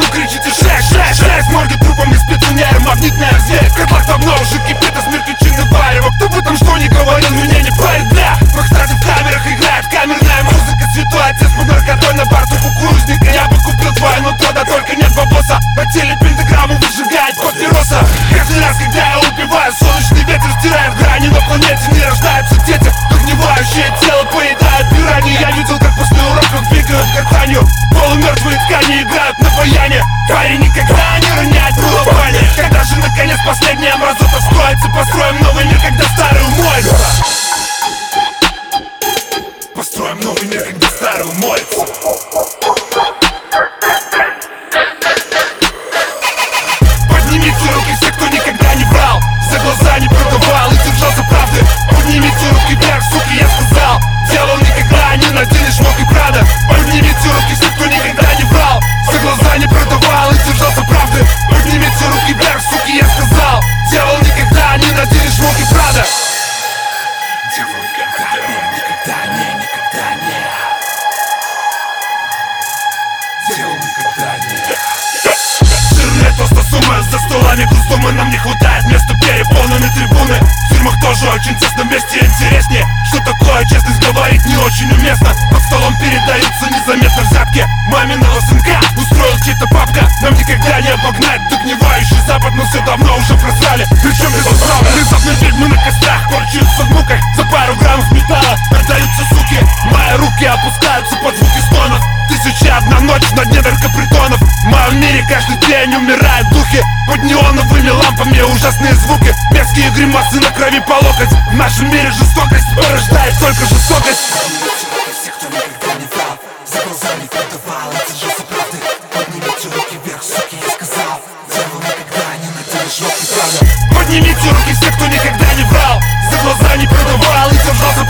ну кричите шесть, шесть, шесть Морги трупом не специнеры, магнитная зверь В котлах давно уже кипит, а смерть учины варево Кто бы там что ни говорил, меня не парит, бля. Но, кстати, в камерах играет камерная музыка. Святой отец под наркотой на борту кукурузника Я бы купил твою, но тогда только нет бабоса. По теле Построим новый мир, когда старый умоется Поднимите руки все, кто никогда не врал За глаза не продавал и держался правды. Поднимите руки вверх, суки, я сказал Делал никогда не надели шмок и прада. Поднимите руки все, кто никогда не врал За глаза не продавал и держался правды. Поднимите руки вверх, суки, я сказал Делал никогда не надели шмок и прада. Делал не Делал никогда не Жирная толстосумы за столами Густумы нам не хватает места переполнены трибуны В тюрьмах тоже очень тесно, вместе интереснее Что такое честность говорить не очень уместно. Под столом передаются незаметно взятки Не умирают духи. Под неоновыми лампами ужасные звуки. Мерзкие гримасы на крови по локоть. В нашем мире жестокость порождает только жестокость. Все, кто никогда не врал, за глазами продавал эти же правды Поднимите руки вверх, суки, я сказал Дело никогда не наденешь руки, правда Поднимите руки все, кто никогда не врал. За глаза не продавал и держал за